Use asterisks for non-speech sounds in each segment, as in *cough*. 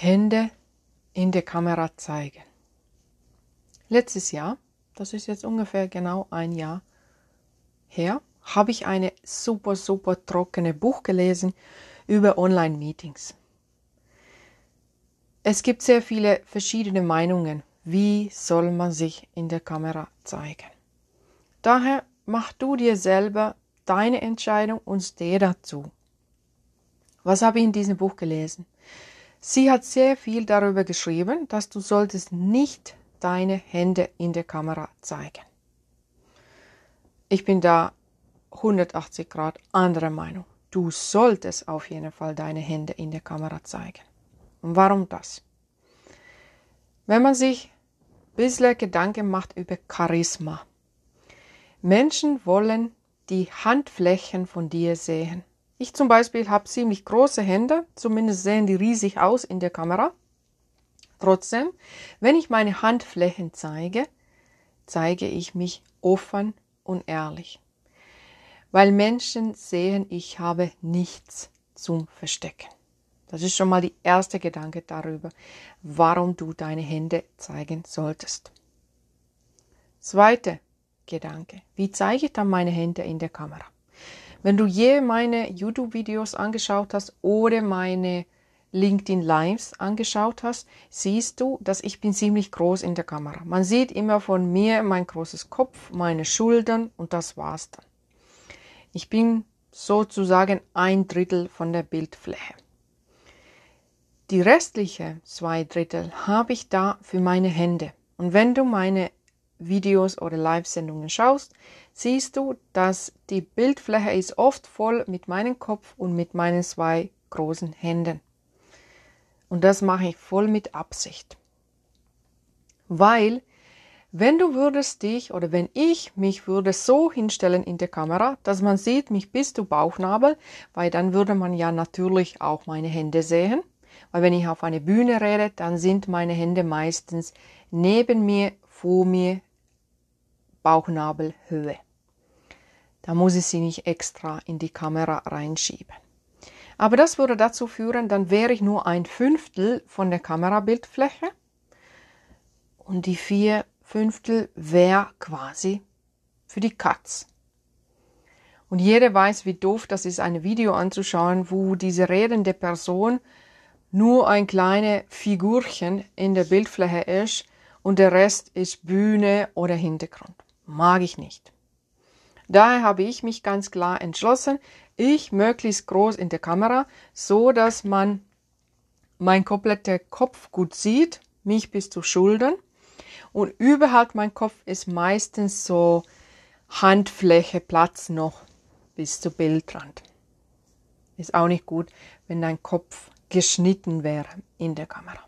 Hände in der Kamera zeigen. Letztes Jahr, das ist jetzt ungefähr genau ein Jahr her, habe ich eine super, super trockene Buch gelesen über Online-Meetings. Es gibt sehr viele verschiedene Meinungen, wie soll man sich in der Kamera zeigen. Daher mach du dir selber deine Entscheidung und steh dazu. Was habe ich in diesem Buch gelesen? Sie hat sehr viel darüber geschrieben, dass du solltest nicht deine Hände in der Kamera zeigen. Ich bin da 180 Grad anderer Meinung. Du solltest auf jeden Fall deine Hände in der Kamera zeigen. Und warum das? Wenn man sich ein bisschen Gedanken macht über Charisma. Menschen wollen die Handflächen von dir sehen. Ich zum Beispiel habe ziemlich große Hände, zumindest sehen die riesig aus in der Kamera. Trotzdem, wenn ich meine Handflächen zeige, zeige ich mich offen und ehrlich. Weil Menschen sehen, ich habe nichts zum Verstecken. Das ist schon mal die erste Gedanke darüber, warum du deine Hände zeigen solltest. Zweite Gedanke. Wie zeige ich dann meine Hände in der Kamera? Wenn du je meine YouTube-Videos angeschaut hast oder meine LinkedIn Lives angeschaut hast, siehst du, dass ich bin ziemlich groß in der Kamera. Man sieht immer von mir mein großes Kopf, meine Schultern und das war's dann. Ich bin sozusagen ein Drittel von der Bildfläche. Die restliche zwei Drittel habe ich da für meine Hände. Und wenn du meine Videos oder Live-Sendungen schaust, siehst du, dass die Bildfläche ist oft voll mit meinem Kopf und mit meinen zwei großen Händen. Und das mache ich voll mit Absicht. Weil, wenn du würdest dich oder wenn ich mich würde so hinstellen in der Kamera, dass man sieht, mich bis zu Bauchnabel, weil dann würde man ja natürlich auch meine Hände sehen. Weil wenn ich auf eine Bühne rede, dann sind meine Hände meistens neben mir, vor mir, Bauchnabelhöhe. Da muss ich sie nicht extra in die Kamera reinschieben. Aber das würde dazu führen, dann wäre ich nur ein Fünftel von der Kamerabildfläche und die vier Fünftel wäre quasi für die Katz. Und jeder weiß, wie doof das ist, ein Video anzuschauen, wo diese redende Person nur ein kleines Figurchen in der Bildfläche ist und der Rest ist Bühne oder Hintergrund mag ich nicht. Daher habe ich mich ganz klar entschlossen, ich möglichst groß in der Kamera, so dass man mein kompletter Kopf gut sieht, mich bis zu Schultern. Und überhalb mein Kopf ist meistens so Handfläche Platz noch bis zu Bildrand. Ist auch nicht gut, wenn dein Kopf geschnitten wäre in der Kamera.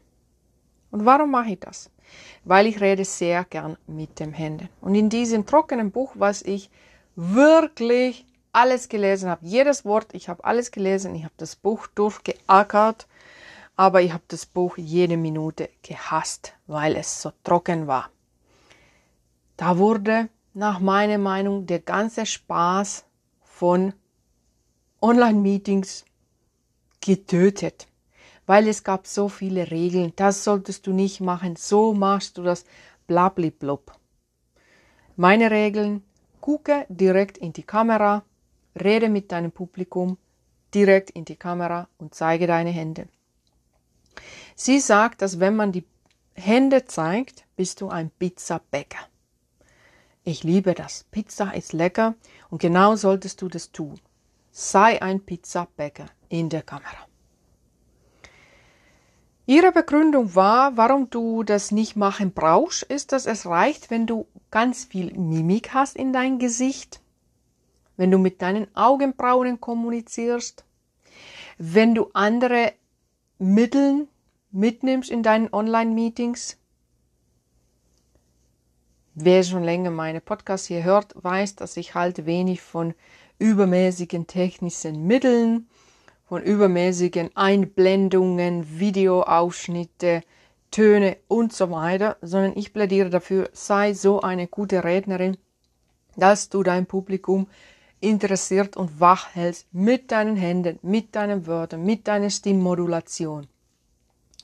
Und warum mache ich das? Weil ich rede sehr gern mit den Händen. Und in diesem trockenen Buch, was ich wirklich alles gelesen habe, jedes Wort, ich habe alles gelesen, ich habe das Buch durchgeackert, aber ich habe das Buch jede Minute gehasst, weil es so trocken war. Da wurde nach meiner Meinung der ganze Spaß von Online-Meetings getötet weil es gab so viele Regeln. Das solltest du nicht machen, so machst du das, blabliblub. Meine Regeln, gucke direkt in die Kamera, rede mit deinem Publikum direkt in die Kamera und zeige deine Hände. Sie sagt, dass wenn man die Hände zeigt, bist du ein Pizzabäcker. Ich liebe das. Pizza ist lecker und genau solltest du das tun. Sei ein Pizzabäcker in der Kamera. Ihre Begründung war, warum du das nicht machen brauchst, ist, dass es reicht, wenn du ganz viel Mimik hast in dein Gesicht, wenn du mit deinen Augenbrauen kommunizierst, wenn du andere Mittel mitnimmst in deinen Online-Meetings. Wer schon länger meine Podcasts hier hört, weiß, dass ich halte wenig von übermäßigen technischen Mitteln von übermäßigen Einblendungen, Videoausschnitte, Töne und so weiter, sondern ich plädiere dafür, sei so eine gute Rednerin, dass du dein Publikum interessiert und wach hältst mit deinen Händen, mit deinen Wörtern, mit deiner Stimmmodulation.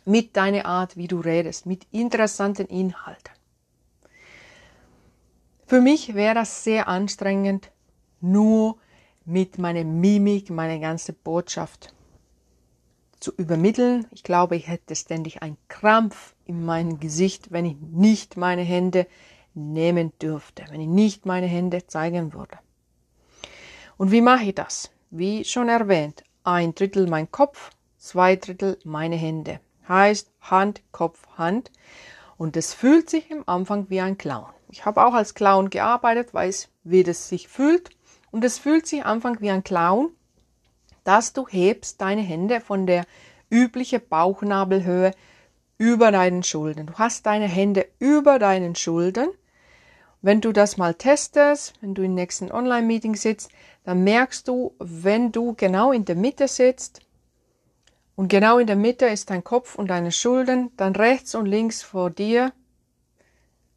mit deiner Art, wie du redest, mit interessanten Inhalten. Für mich wäre das sehr anstrengend, nur mit meiner Mimik meine ganze Botschaft zu übermitteln. Ich glaube, ich hätte ständig einen Krampf in meinem Gesicht, wenn ich nicht meine Hände nehmen dürfte, wenn ich nicht meine Hände zeigen würde. Und wie mache ich das? Wie schon erwähnt, ein Drittel mein Kopf, zwei Drittel meine Hände. Heißt Hand, Kopf, Hand. Und es fühlt sich im Anfang wie ein Clown. Ich habe auch als Clown gearbeitet, weiß, wie das sich fühlt. Und es fühlt sich Anfang wie ein Clown, dass du hebst deine Hände von der üblichen Bauchnabelhöhe über deinen Schultern. Du hast deine Hände über deinen Schultern. Wenn du das mal testest, wenn du im nächsten Online-Meeting sitzt, dann merkst du, wenn du genau in der Mitte sitzt und genau in der Mitte ist dein Kopf und deine Schultern, dann rechts und links vor dir,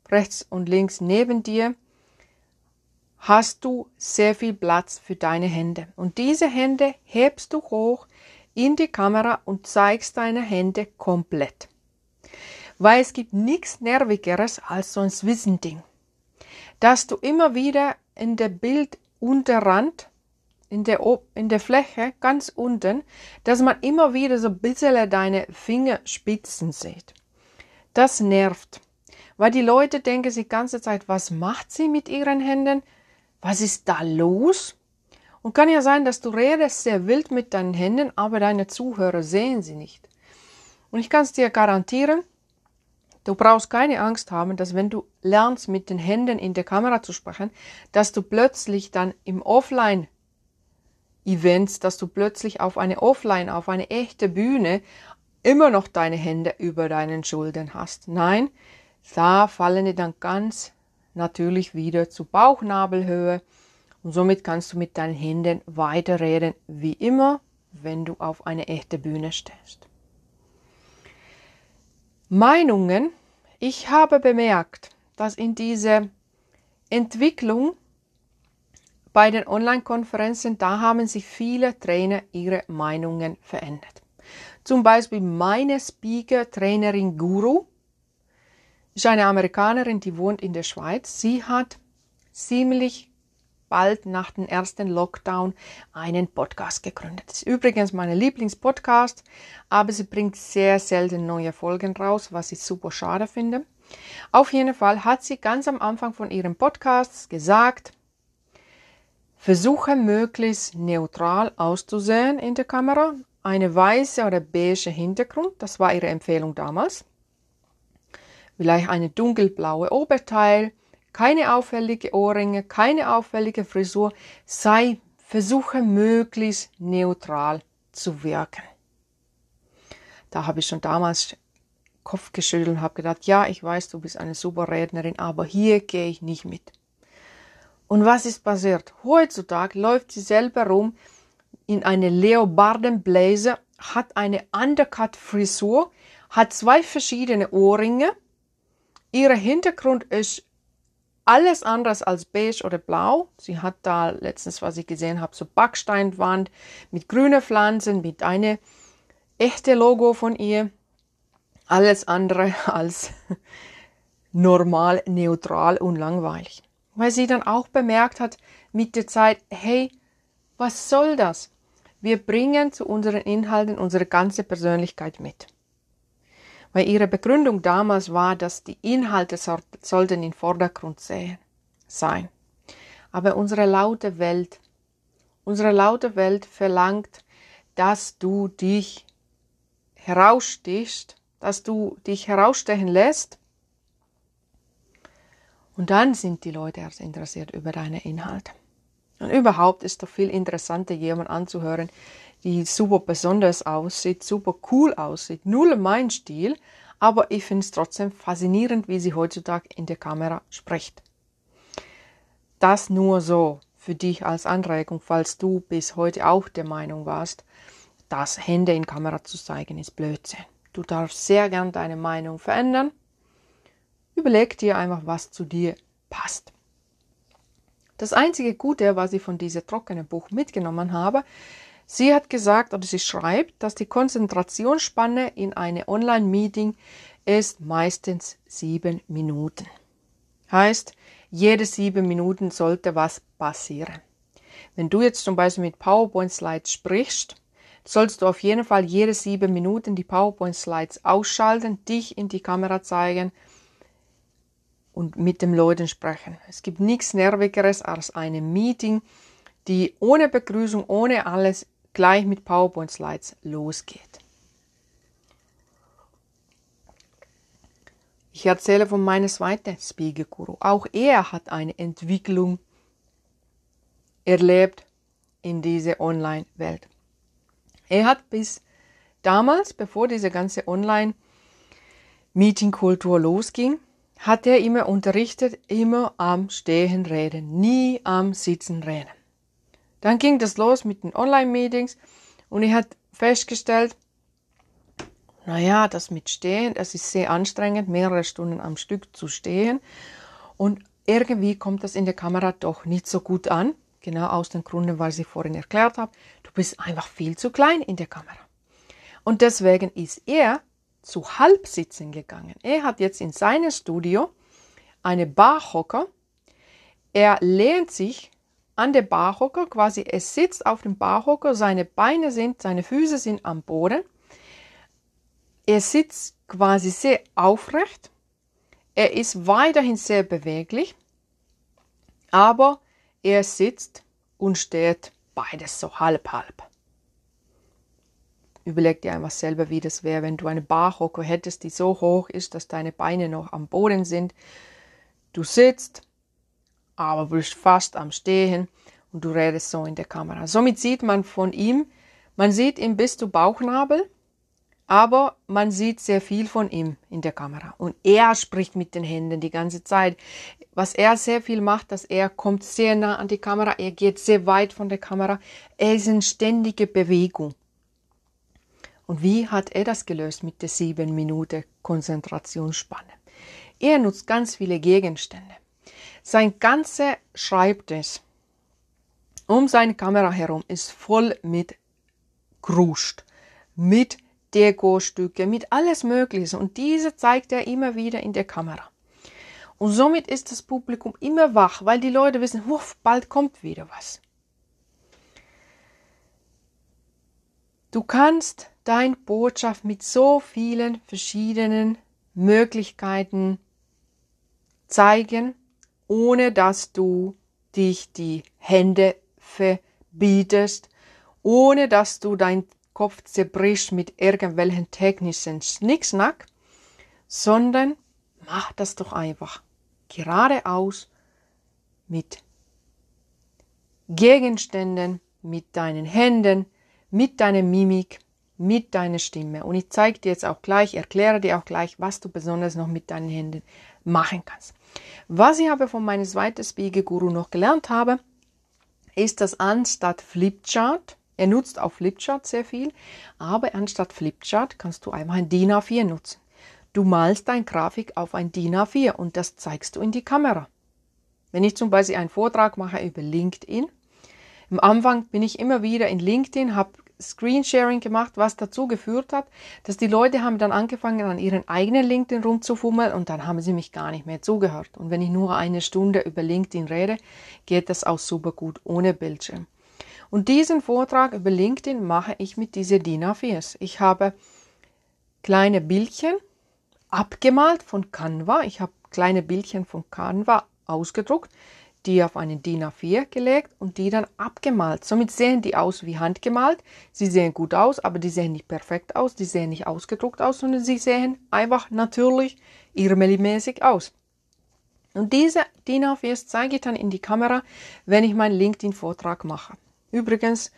rechts und links neben dir, hast du sehr viel Platz für deine Hände. Und diese Hände hebst du hoch in die Kamera und zeigst deine Hände komplett. Weil es gibt nichts Nervigeres als so ein Zwischending. Dass du immer wieder in der Bildunterrand, in der, in der Fläche ganz unten, dass man immer wieder so ein bisschen deine Fingerspitzen sieht. Das nervt. Weil die Leute denken sich die ganze Zeit, was macht sie mit ihren Händen? Was ist da los? Und kann ja sein, dass du redest sehr wild mit deinen Händen, aber deine Zuhörer sehen sie nicht. Und ich kann es dir garantieren, du brauchst keine Angst haben, dass wenn du lernst, mit den Händen in der Kamera zu sprechen, dass du plötzlich dann im Offline Events, dass du plötzlich auf eine Offline, auf eine echte Bühne immer noch deine Hände über deinen Schultern hast. Nein, da fallen die dann ganz natürlich wieder zu Bauchnabelhöhe und somit kannst du mit deinen Händen weiterreden, wie immer, wenn du auf eine echte Bühne stehst. Meinungen. Ich habe bemerkt, dass in dieser Entwicklung bei den Online-Konferenzen, da haben sich viele Trainer ihre Meinungen verändert. Zum Beispiel meine Speaker-Trainerin Guru, ist eine Amerikanerin, die wohnt in der Schweiz. Sie hat ziemlich bald nach dem ersten Lockdown einen Podcast gegründet. Das ist übrigens mein Lieblingspodcast, aber sie bringt sehr selten neue Folgen raus, was ich super schade finde. Auf jeden Fall hat sie ganz am Anfang von ihrem Podcast gesagt, versuche möglichst neutral auszusehen in der Kamera, eine weiße oder beige Hintergrund, das war ihre Empfehlung damals vielleicht eine dunkelblaue Oberteil, keine auffällige Ohrringe, keine auffällige Frisur, sei, versuche möglichst neutral zu wirken. Da habe ich schon damals Kopf geschüttelt und habe gedacht, ja, ich weiß, du bist eine super Rednerin, aber hier gehe ich nicht mit. Und was ist passiert? Heutzutage läuft sie selber rum in eine Leopardenblazer, hat eine Undercut-Frisur, hat zwei verschiedene Ohrringe, Ihr Hintergrund ist alles anderes als beige oder blau. Sie hat da letztens, was ich gesehen habe, so Backsteinwand mit grünen Pflanzen, mit einem echte Logo von ihr. Alles andere *laughs* als normal, neutral und langweilig. Weil sie dann auch bemerkt hat mit der Zeit, hey, was soll das? Wir bringen zu unseren Inhalten unsere ganze Persönlichkeit mit weil ihre Begründung damals war, dass die Inhalte sollten im Vordergrund sein. Aber unsere laute Welt, unsere laute Welt verlangt, dass du dich herausstichst, dass du dich herausstechen lässt. Und dann sind die Leute erst interessiert über deine Inhalte. Und überhaupt ist doch viel interessanter, jemand anzuhören, die super besonders aussieht, super cool aussieht. Null mein Stil, aber ich finde es trotzdem faszinierend, wie sie heutzutage in der Kamera spricht. Das nur so für dich als Anregung, falls du bis heute auch der Meinung warst, dass Hände in Kamera zu zeigen ist Blödsinn. Du darfst sehr gern deine Meinung verändern. Überleg dir einfach, was zu dir passt. Das einzige Gute, was ich von diesem trockenen Buch mitgenommen habe, Sie hat gesagt oder sie schreibt, dass die Konzentrationsspanne in einem Online-Meeting ist meistens sieben Minuten. Heißt, jede sieben Minuten sollte was passieren. Wenn du jetzt zum Beispiel mit PowerPoint-Slides sprichst, sollst du auf jeden Fall jede sieben Minuten die PowerPoint-Slides ausschalten, dich in die Kamera zeigen und mit den Leuten sprechen. Es gibt nichts Nervigeres als eine Meeting, die ohne Begrüßung, ohne alles gleich mit PowerPoint-Slides losgeht. Ich erzähle von meinem zweiten Spiegel-Guru. Auch er hat eine Entwicklung erlebt in dieser Online-Welt. Er hat bis damals, bevor diese ganze Online-Meeting-Kultur losging, hat er immer unterrichtet, immer am Stehen reden, nie am Sitzen reden. Dann ging das los mit den Online-Meetings und er hat festgestellt, naja, das mit Stehen, das ist sehr anstrengend, mehrere Stunden am Stück zu stehen. Und irgendwie kommt das in der Kamera doch nicht so gut an. Genau aus den Gründen, weil ich vorhin erklärt habe. Du bist einfach viel zu klein in der Kamera. Und deswegen ist er zu Halbsitzen gegangen. Er hat jetzt in seinem Studio eine Barhocker. Er lehnt sich an der Barhocker, quasi er sitzt auf dem Barhocker, seine Beine sind, seine Füße sind am Boden. Er sitzt quasi sehr aufrecht. Er ist weiterhin sehr beweglich, aber er sitzt und steht beides so halb halb. Überleg dir einfach selber, wie das wäre, wenn du eine Barhocker hättest, die so hoch ist, dass deine Beine noch am Boden sind. Du sitzt, aber bist fast am Stehen und du redest so in der Kamera. Somit sieht man von ihm, man sieht ihn bis zu Bauchnabel, aber man sieht sehr viel von ihm in der Kamera. Und er spricht mit den Händen die ganze Zeit. Was er sehr viel macht, dass er kommt sehr nah an die Kamera, er geht sehr weit von der Kamera, er ist in ständiger Bewegung. Und wie hat er das gelöst mit der sieben Minuten Konzentrationsspanne? Er nutzt ganz viele Gegenstände. Sein ganzer Schreibtisch um seine Kamera herum ist voll mit Krust, mit Dekostücke, mit alles Mögliche. Und diese zeigt er immer wieder in der Kamera. Und somit ist das Publikum immer wach, weil die Leute wissen, wuff, bald kommt wieder was. Du kannst dein Botschaft mit so vielen verschiedenen Möglichkeiten zeigen, ohne dass du dich die Hände verbietest, ohne dass du dein Kopf zerbrichst mit irgendwelchen technischen Schnicksnack, sondern mach das doch einfach geradeaus mit Gegenständen, mit deinen Händen, mit deiner Mimik, mit deiner Stimme. Und ich zeige dir jetzt auch gleich, erkläre dir auch gleich, was du besonders noch mit deinen Händen machen kannst. Was ich aber von meinem zweiten Spiegel-Guru noch gelernt habe, ist, dass anstatt Flipchart, er nutzt auch Flipchart sehr viel, aber anstatt Flipchart kannst du einfach ein DIN A4 nutzen. Du malst dein Grafik auf ein DIN A4 und das zeigst du in die Kamera. Wenn ich zum Beispiel einen Vortrag mache über LinkedIn, am Anfang bin ich immer wieder in LinkedIn, habe Screensharing gemacht, was dazu geführt hat, dass die Leute haben dann angefangen, an ihren eigenen LinkedIn rumzufummeln und dann haben sie mich gar nicht mehr zugehört. Und wenn ich nur eine Stunde über LinkedIn rede, geht das auch super gut ohne Bildschirm. Und diesen Vortrag über LinkedIn mache ich mit dieser DIN A4. Ich habe kleine Bildchen abgemalt von Canva. Ich habe kleine Bildchen von Canva ausgedruckt die auf einen DIN A4 gelegt und die dann abgemalt. Somit sehen die aus wie handgemalt. Sie sehen gut aus, aber die sehen nicht perfekt aus, die sehen nicht ausgedruckt aus, sondern sie sehen einfach natürlich irrmelimäßig aus. Und diese DIN A4 zeige ich dann in die Kamera, wenn ich meinen LinkedIn-Vortrag mache. Übrigens,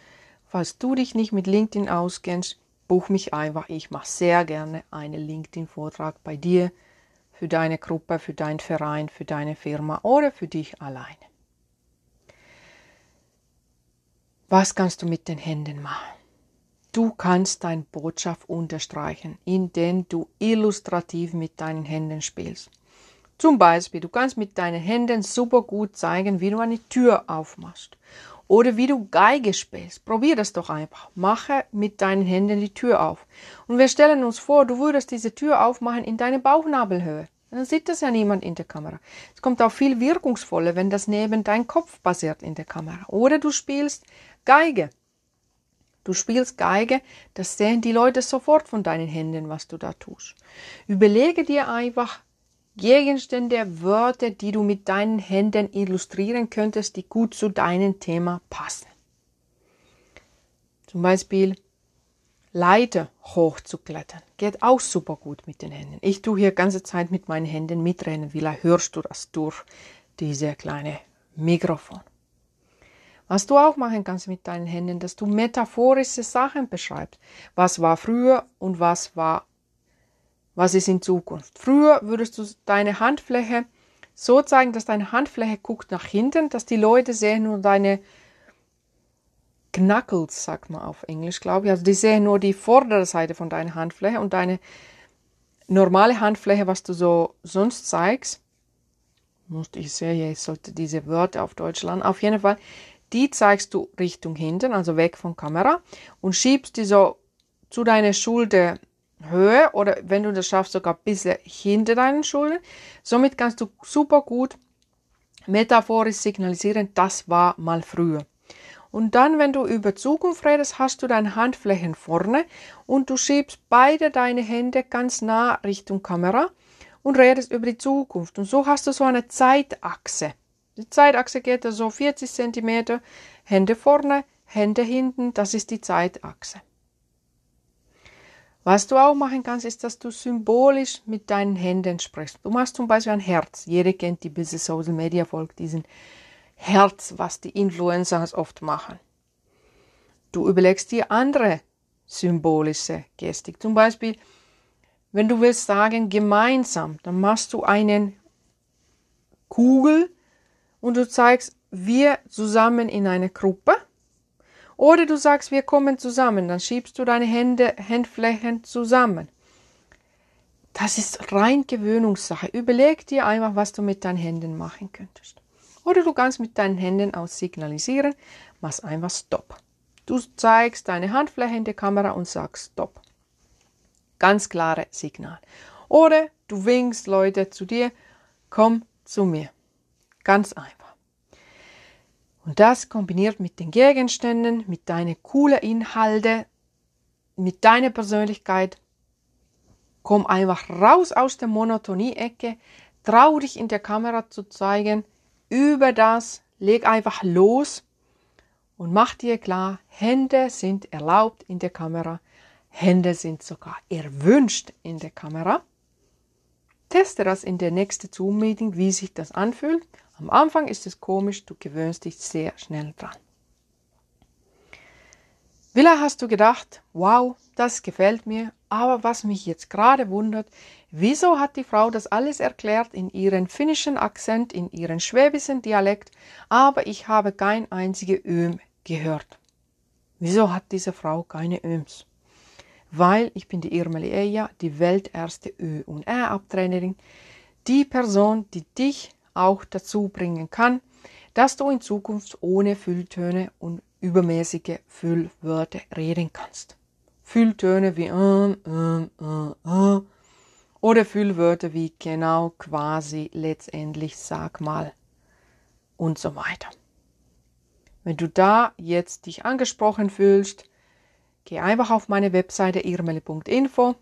falls du dich nicht mit LinkedIn auskennst, buch mich einfach. Ich mache sehr gerne einen LinkedIn-Vortrag bei dir für deine Gruppe, für deinen Verein, für deine Firma oder für dich alleine. Was kannst du mit den Händen machen? Du kannst deine Botschaft unterstreichen, indem du illustrativ mit deinen Händen spielst. Zum Beispiel, du kannst mit deinen Händen super gut zeigen, wie du eine Tür aufmachst. Oder wie du Geige spielst. Probier das doch einfach. Mache mit deinen Händen die Tür auf. Und wir stellen uns vor, du würdest diese Tür aufmachen in deine Bauchnabelhöhe. Dann sieht das ja niemand in der Kamera. Es kommt auch viel wirkungsvoller, wenn das neben dein Kopf passiert in der Kamera. Oder du spielst Geige. Du spielst Geige, das sehen die Leute sofort von deinen Händen, was du da tust. Überlege dir einfach Gegenstände, Wörter, die du mit deinen Händen illustrieren könntest, die gut zu deinem Thema passen. Zum Beispiel Leiter hochzuklettern. Geht auch super gut mit den Händen. Ich tue hier ganze Zeit mit meinen Händen mitrennen. Vielleicht hörst du das durch diese kleine Mikrofon. Was du auch machen kannst mit deinen Händen, dass du metaphorische Sachen beschreibst. Was war früher und was war was ist in Zukunft. Früher würdest du deine Handfläche so zeigen, dass deine Handfläche guckt nach hinten, dass die Leute sehen nur deine Knuckles, sagt man auf Englisch, glaube ich. Also die sehen nur die vordere Seite von deiner Handfläche und deine normale Handfläche, was du so sonst zeigst. Musste ich sehe, ich sollte diese Wörter auf Deutsch lernen. Auf jeden Fall, die zeigst du Richtung hinten, also weg von Kamera und schiebst die so zu deiner Schulter Höhe oder wenn du das schaffst, sogar ein bisschen hinter deinen Schultern. Somit kannst du super gut metaphorisch signalisieren, das war mal früher. Und dann, wenn du über Zukunft redest, hast du deine Handflächen vorne und du schiebst beide deine Hände ganz nah Richtung Kamera und redest über die Zukunft. Und so hast du so eine Zeitachse. Die Zeitachse geht so 40 cm, Hände vorne, Hände hinten, das ist die Zeitachse. Was du auch machen kannst, ist, dass du symbolisch mit deinen Händen sprichst. Du machst zum Beispiel ein Herz. Jeder kennt die Business Social Media Folge, diesen Herz, was die Influencers oft machen. Du überlegst dir andere symbolische Gestik. Zum Beispiel, wenn du willst sagen gemeinsam, dann machst du einen Kugel und du zeigst wir zusammen in einer Gruppe oder du sagst, wir kommen zusammen, dann schiebst du deine Hände, Handflächen zusammen. Das ist rein Gewöhnungssache. Überleg dir einfach, was du mit deinen Händen machen könntest. Oder du kannst mit deinen Händen auch signalisieren, mach einfach Stopp. Du zeigst deine Handfläche in die Kamera und sagst Stopp. Ganz klare Signal. Oder du winkst Leute zu dir, komm zu mir. Ganz einfach. Und das kombiniert mit den Gegenständen, mit deinen coolen Inhalten, mit deiner Persönlichkeit. Komm einfach raus aus der Monotonie-Ecke, trau dich in der Kamera zu zeigen, über das, leg einfach los. Und mach dir klar, Hände sind erlaubt in der Kamera, Hände sind sogar erwünscht in der Kamera. Teste das in der nächsten Zoom-Meeting, wie sich das anfühlt am Anfang ist es komisch, du gewöhnst dich sehr schnell dran. Villa hast du gedacht, wow, das gefällt mir, aber was mich jetzt gerade wundert, wieso hat die Frau das alles erklärt in ihren finnischen Akzent, in ihren schwäbischen Dialekt, aber ich habe kein einzige Öm gehört. Wieso hat diese Frau keine Öms? Weil ich bin die Irmeli Eja, die welterste Ö- und R-Abtrainerin, die Person, die dich auch dazu bringen kann, dass du in Zukunft ohne Fülltöne und übermäßige Füllwörter reden kannst. Fülltöne wie ähm, ähm, äh, äh, oder Füllwörter wie genau, quasi, letztendlich, sag mal und so weiter. Wenn du da jetzt dich angesprochen fühlst, geh einfach auf meine Webseite irmele.info,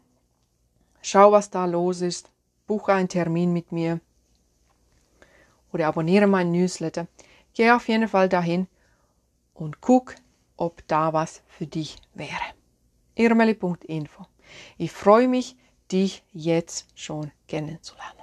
schau, was da los ist, buche einen Termin mit mir oder abonniere meinen Newsletter. Geh auf jeden Fall dahin und guck, ob da was für dich wäre. irmeli.info. Ich freue mich, dich jetzt schon kennenzulernen.